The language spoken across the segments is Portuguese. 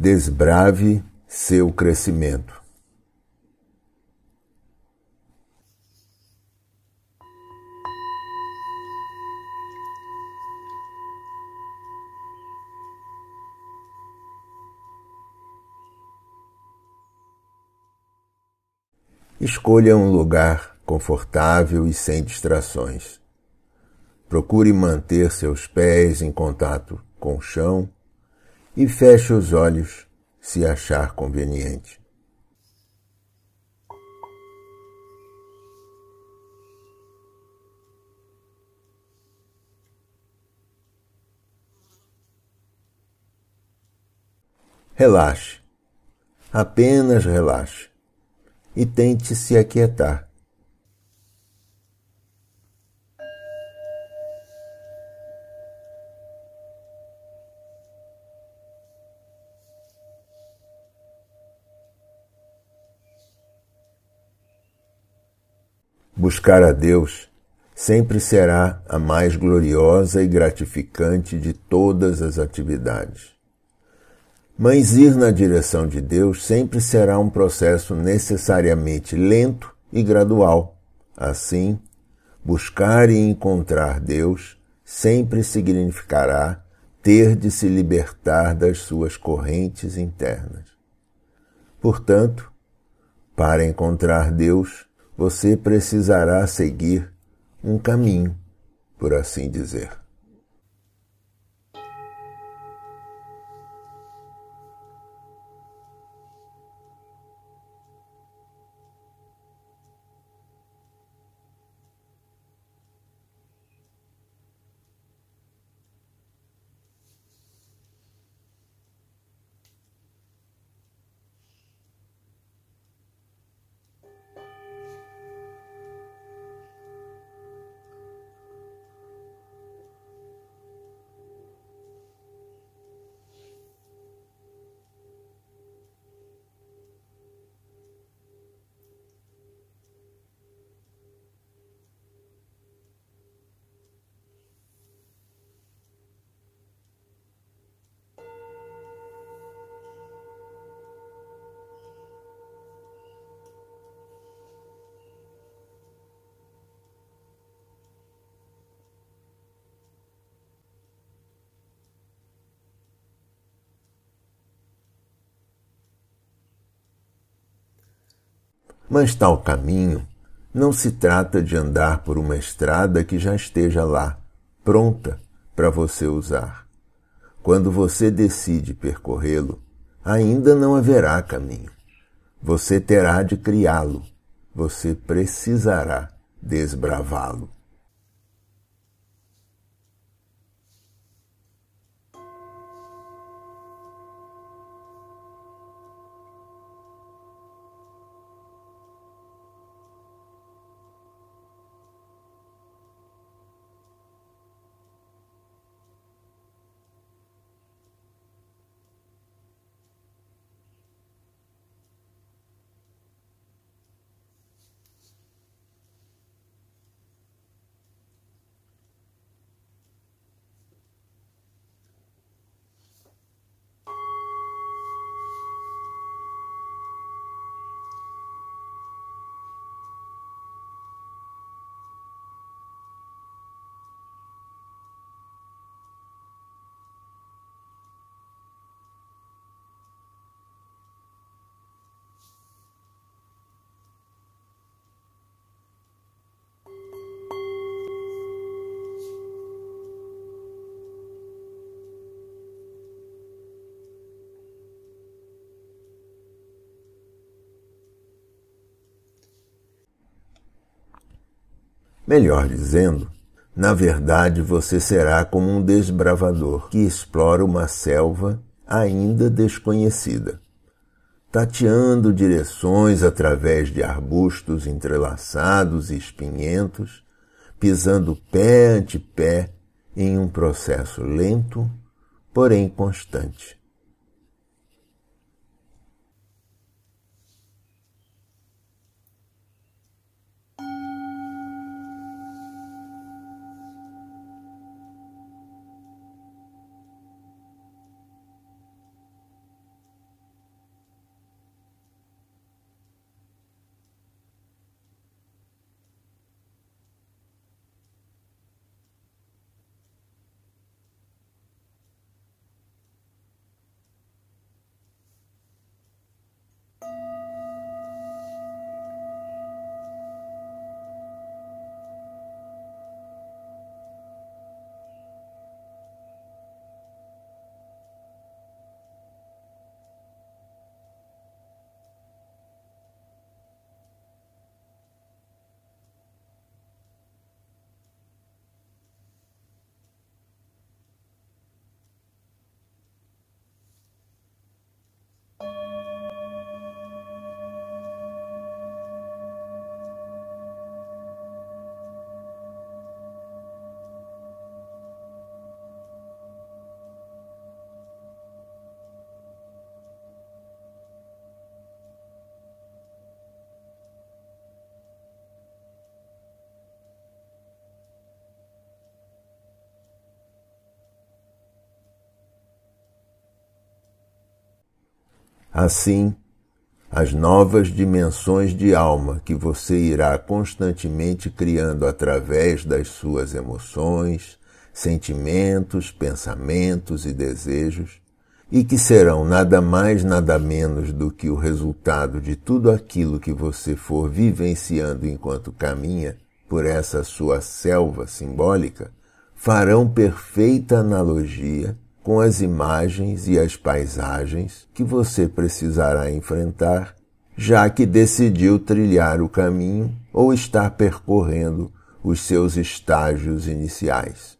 Desbrave seu crescimento. Escolha um lugar confortável e sem distrações. Procure manter seus pés em contato com o chão e feche os olhos se achar conveniente. Relaxe. Apenas relaxe e tente se aquietar. Buscar a Deus sempre será a mais gloriosa e gratificante de todas as atividades. Mas ir na direção de Deus sempre será um processo necessariamente lento e gradual. Assim, buscar e encontrar Deus sempre significará ter de se libertar das suas correntes internas. Portanto, para encontrar Deus, você precisará seguir um caminho, por assim dizer. Mas tal caminho não se trata de andar por uma estrada que já esteja lá, pronta para você usar. Quando você decide percorrê-lo, ainda não haverá caminho. Você terá de criá-lo. Você precisará desbravá-lo. Melhor dizendo, na verdade você será como um desbravador que explora uma selva ainda desconhecida, tateando direções através de arbustos entrelaçados e espinhentos, pisando pé ante pé em um processo lento, porém constante. Assim, as novas dimensões de alma que você irá constantemente criando através das suas emoções, sentimentos, pensamentos e desejos, e que serão nada mais, nada menos do que o resultado de tudo aquilo que você for vivenciando enquanto caminha por essa sua selva simbólica, farão perfeita analogia com as imagens e as paisagens que você precisará enfrentar, já que decidiu trilhar o caminho ou estar percorrendo os seus estágios iniciais.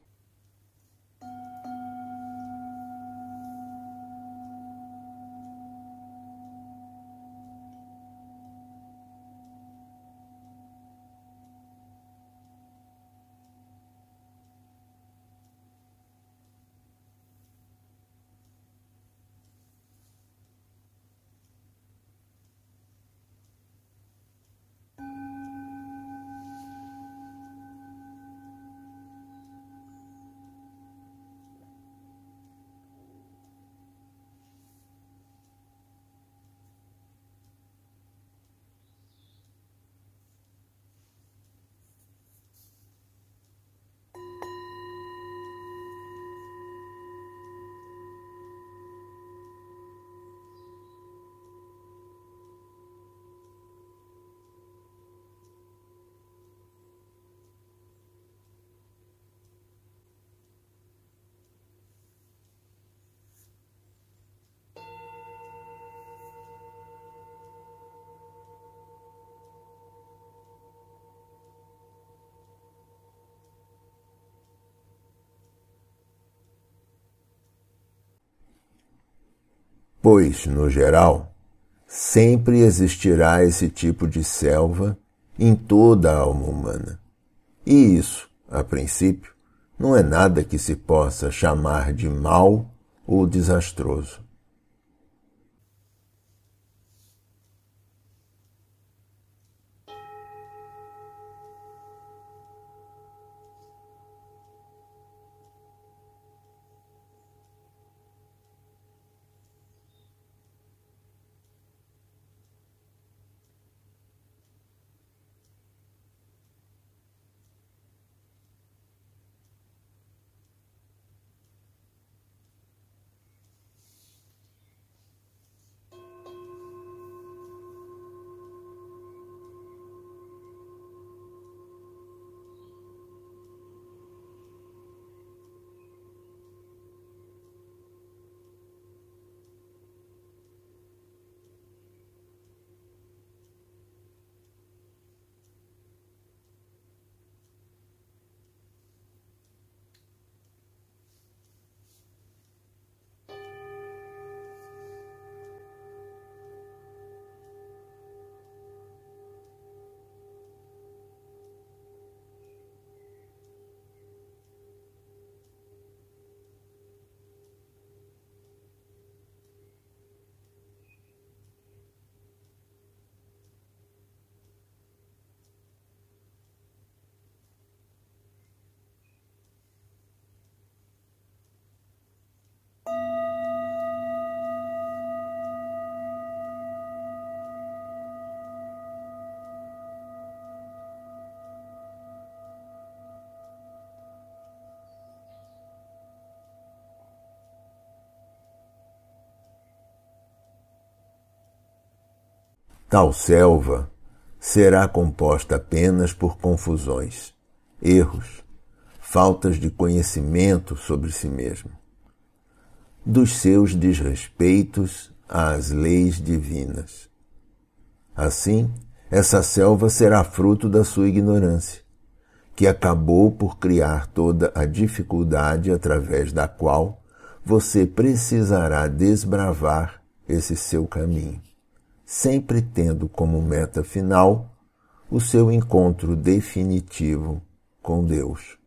Pois, no geral, sempre existirá esse tipo de selva em toda a alma humana. E isso, a princípio, não é nada que se possa chamar de mal ou desastroso. Tal selva será composta apenas por confusões, erros, faltas de conhecimento sobre si mesmo, dos seus desrespeitos às leis divinas. Assim, essa selva será fruto da sua ignorância, que acabou por criar toda a dificuldade através da qual você precisará desbravar esse seu caminho sempre tendo como meta final o seu encontro definitivo com Deus.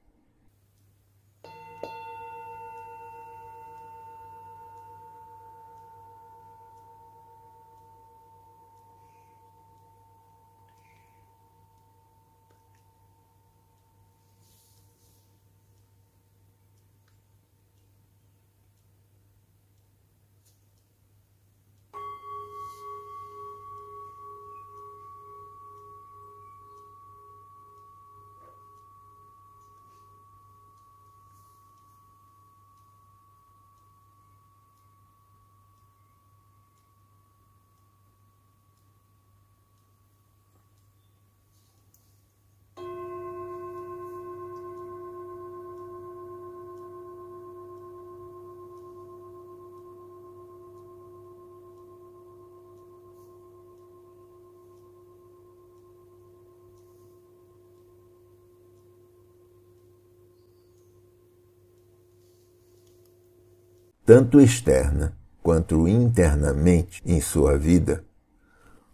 Tanto externa quanto internamente em sua vida,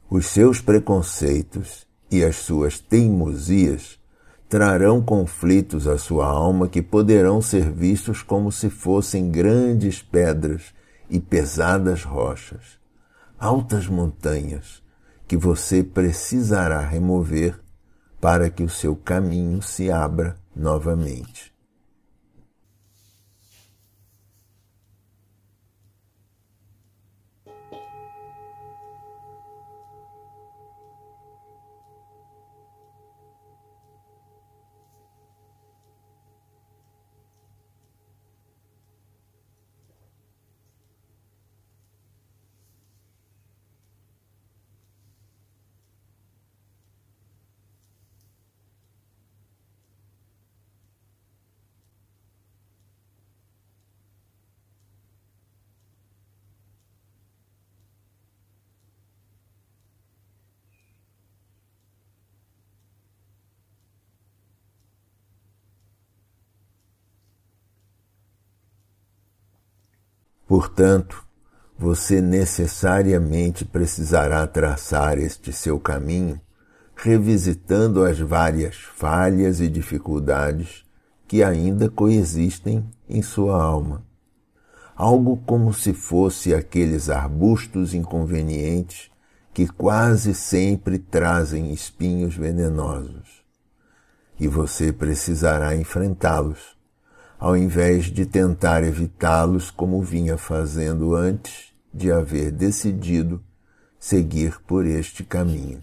os seus preconceitos e as suas teimosias trarão conflitos à sua alma que poderão ser vistos como se fossem grandes pedras e pesadas rochas, altas montanhas que você precisará remover para que o seu caminho se abra novamente. Portanto, você necessariamente precisará traçar este seu caminho, revisitando as várias falhas e dificuldades que ainda coexistem em sua alma. Algo como se fosse aqueles arbustos inconvenientes que quase sempre trazem espinhos venenosos. E você precisará enfrentá-los ao invés de tentar evitá-los como vinha fazendo antes de haver decidido seguir por este caminho.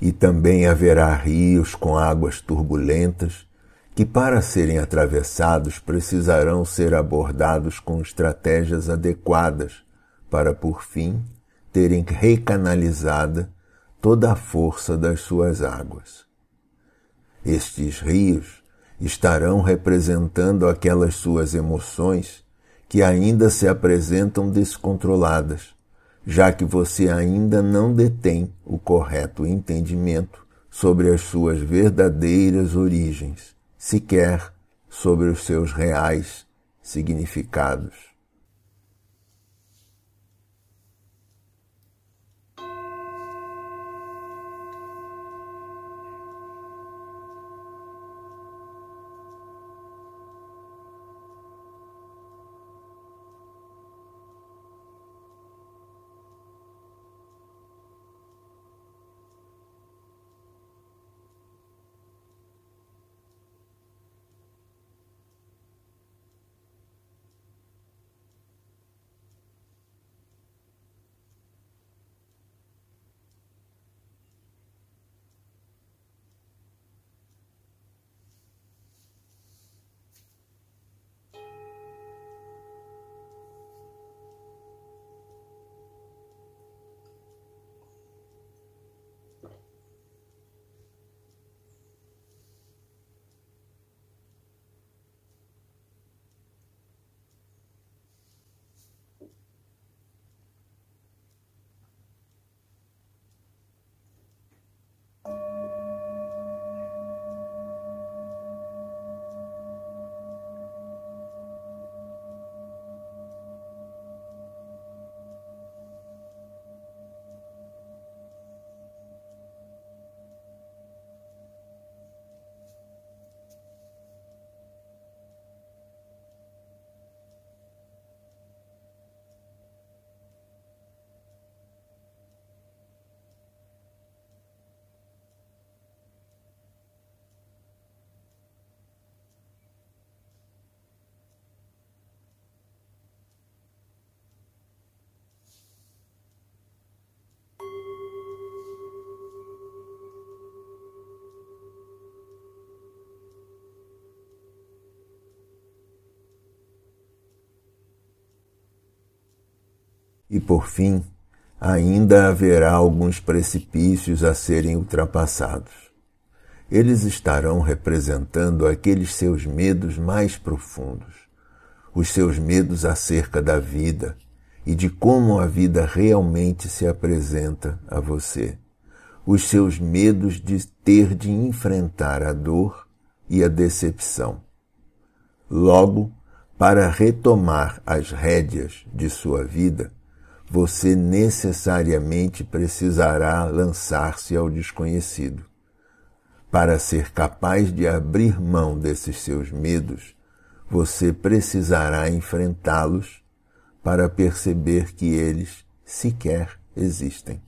E também haverá rios com águas turbulentas que, para serem atravessados, precisarão ser abordados com estratégias adequadas para, por fim, terem recanalizada toda a força das suas águas. Estes rios estarão representando aquelas suas emoções que ainda se apresentam descontroladas já que você ainda não detém o correto entendimento sobre as suas verdadeiras origens, sequer sobre os seus reais significados. E por fim, ainda haverá alguns precipícios a serem ultrapassados. Eles estarão representando aqueles seus medos mais profundos, os seus medos acerca da vida e de como a vida realmente se apresenta a você, os seus medos de ter de enfrentar a dor e a decepção. Logo, para retomar as rédeas de sua vida, você necessariamente precisará lançar-se ao desconhecido. Para ser capaz de abrir mão desses seus medos, você precisará enfrentá-los para perceber que eles sequer existem.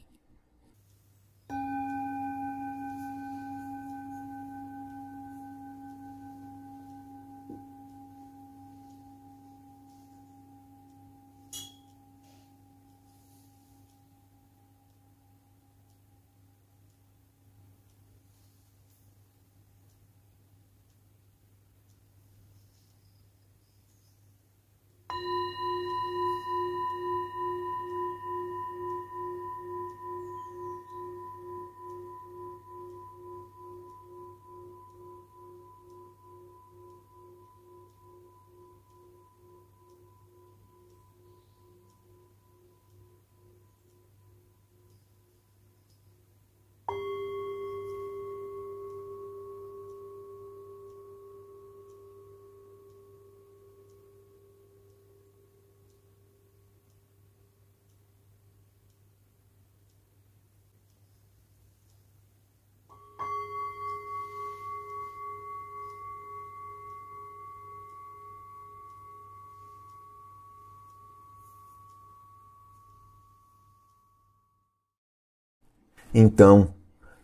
Então,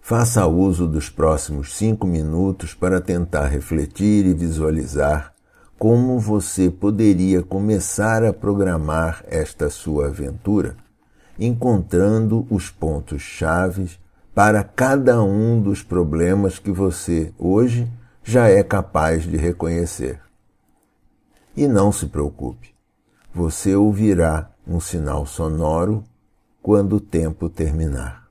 faça uso dos próximos cinco minutos para tentar refletir e visualizar como você poderia começar a programar esta sua aventura, encontrando os pontos chaves para cada um dos problemas que você hoje já é capaz de reconhecer. E não se preocupe, você ouvirá um sinal sonoro quando o tempo terminar.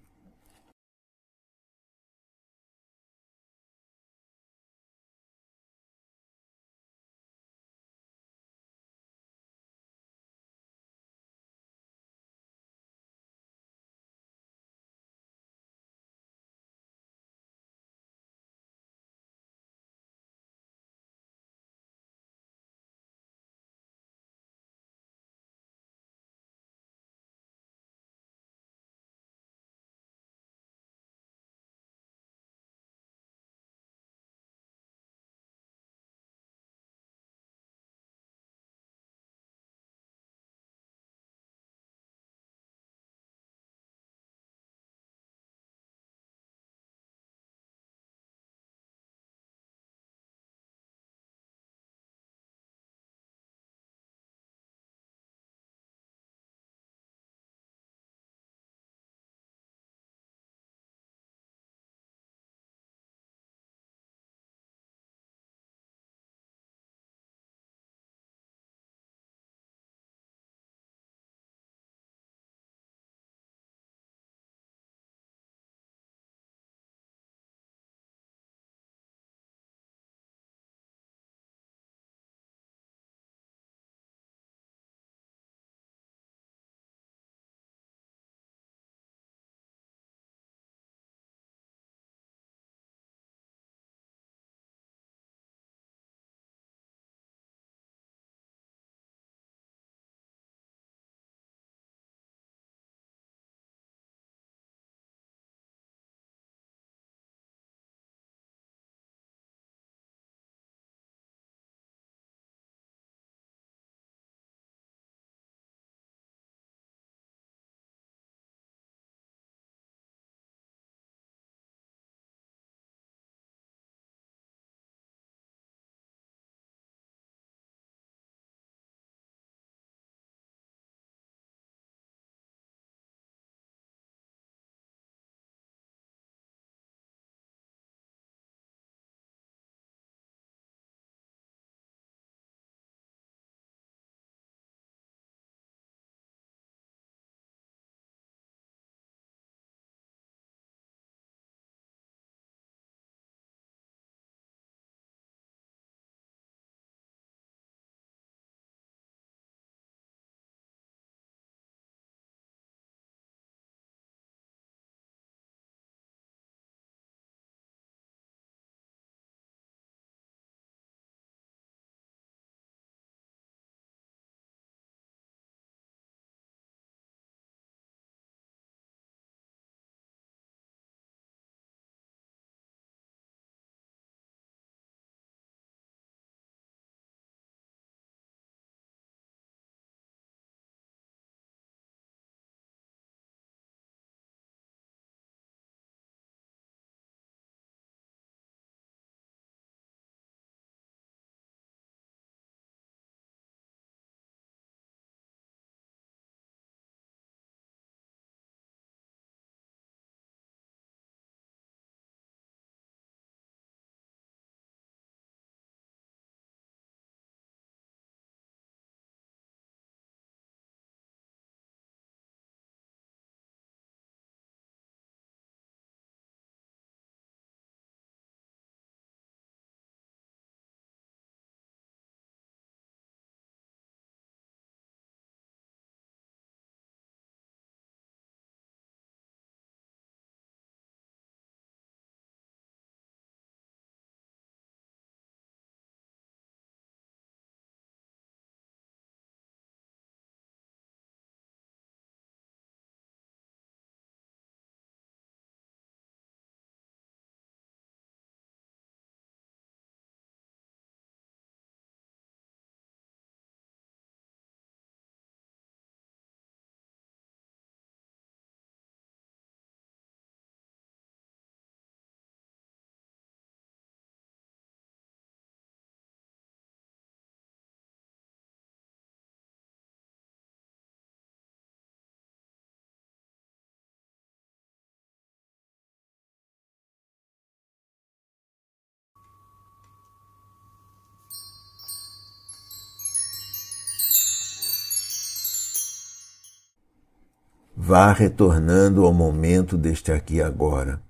Vá retornando ao momento deste aqui agora.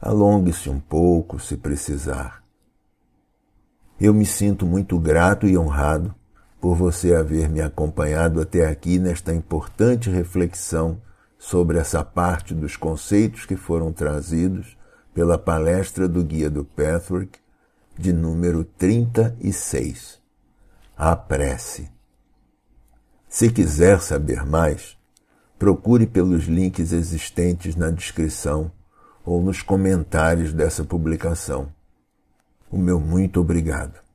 Alongue-se um pouco, se precisar. Eu me sinto muito grato e honrado por você haver me acompanhado até aqui nesta importante reflexão sobre essa parte dos conceitos que foram trazidos pela palestra do Guia do Pathwork de número 36. A prece. Se quiser saber mais, procure pelos links existentes na descrição ou nos comentários dessa publicação. O meu muito obrigado.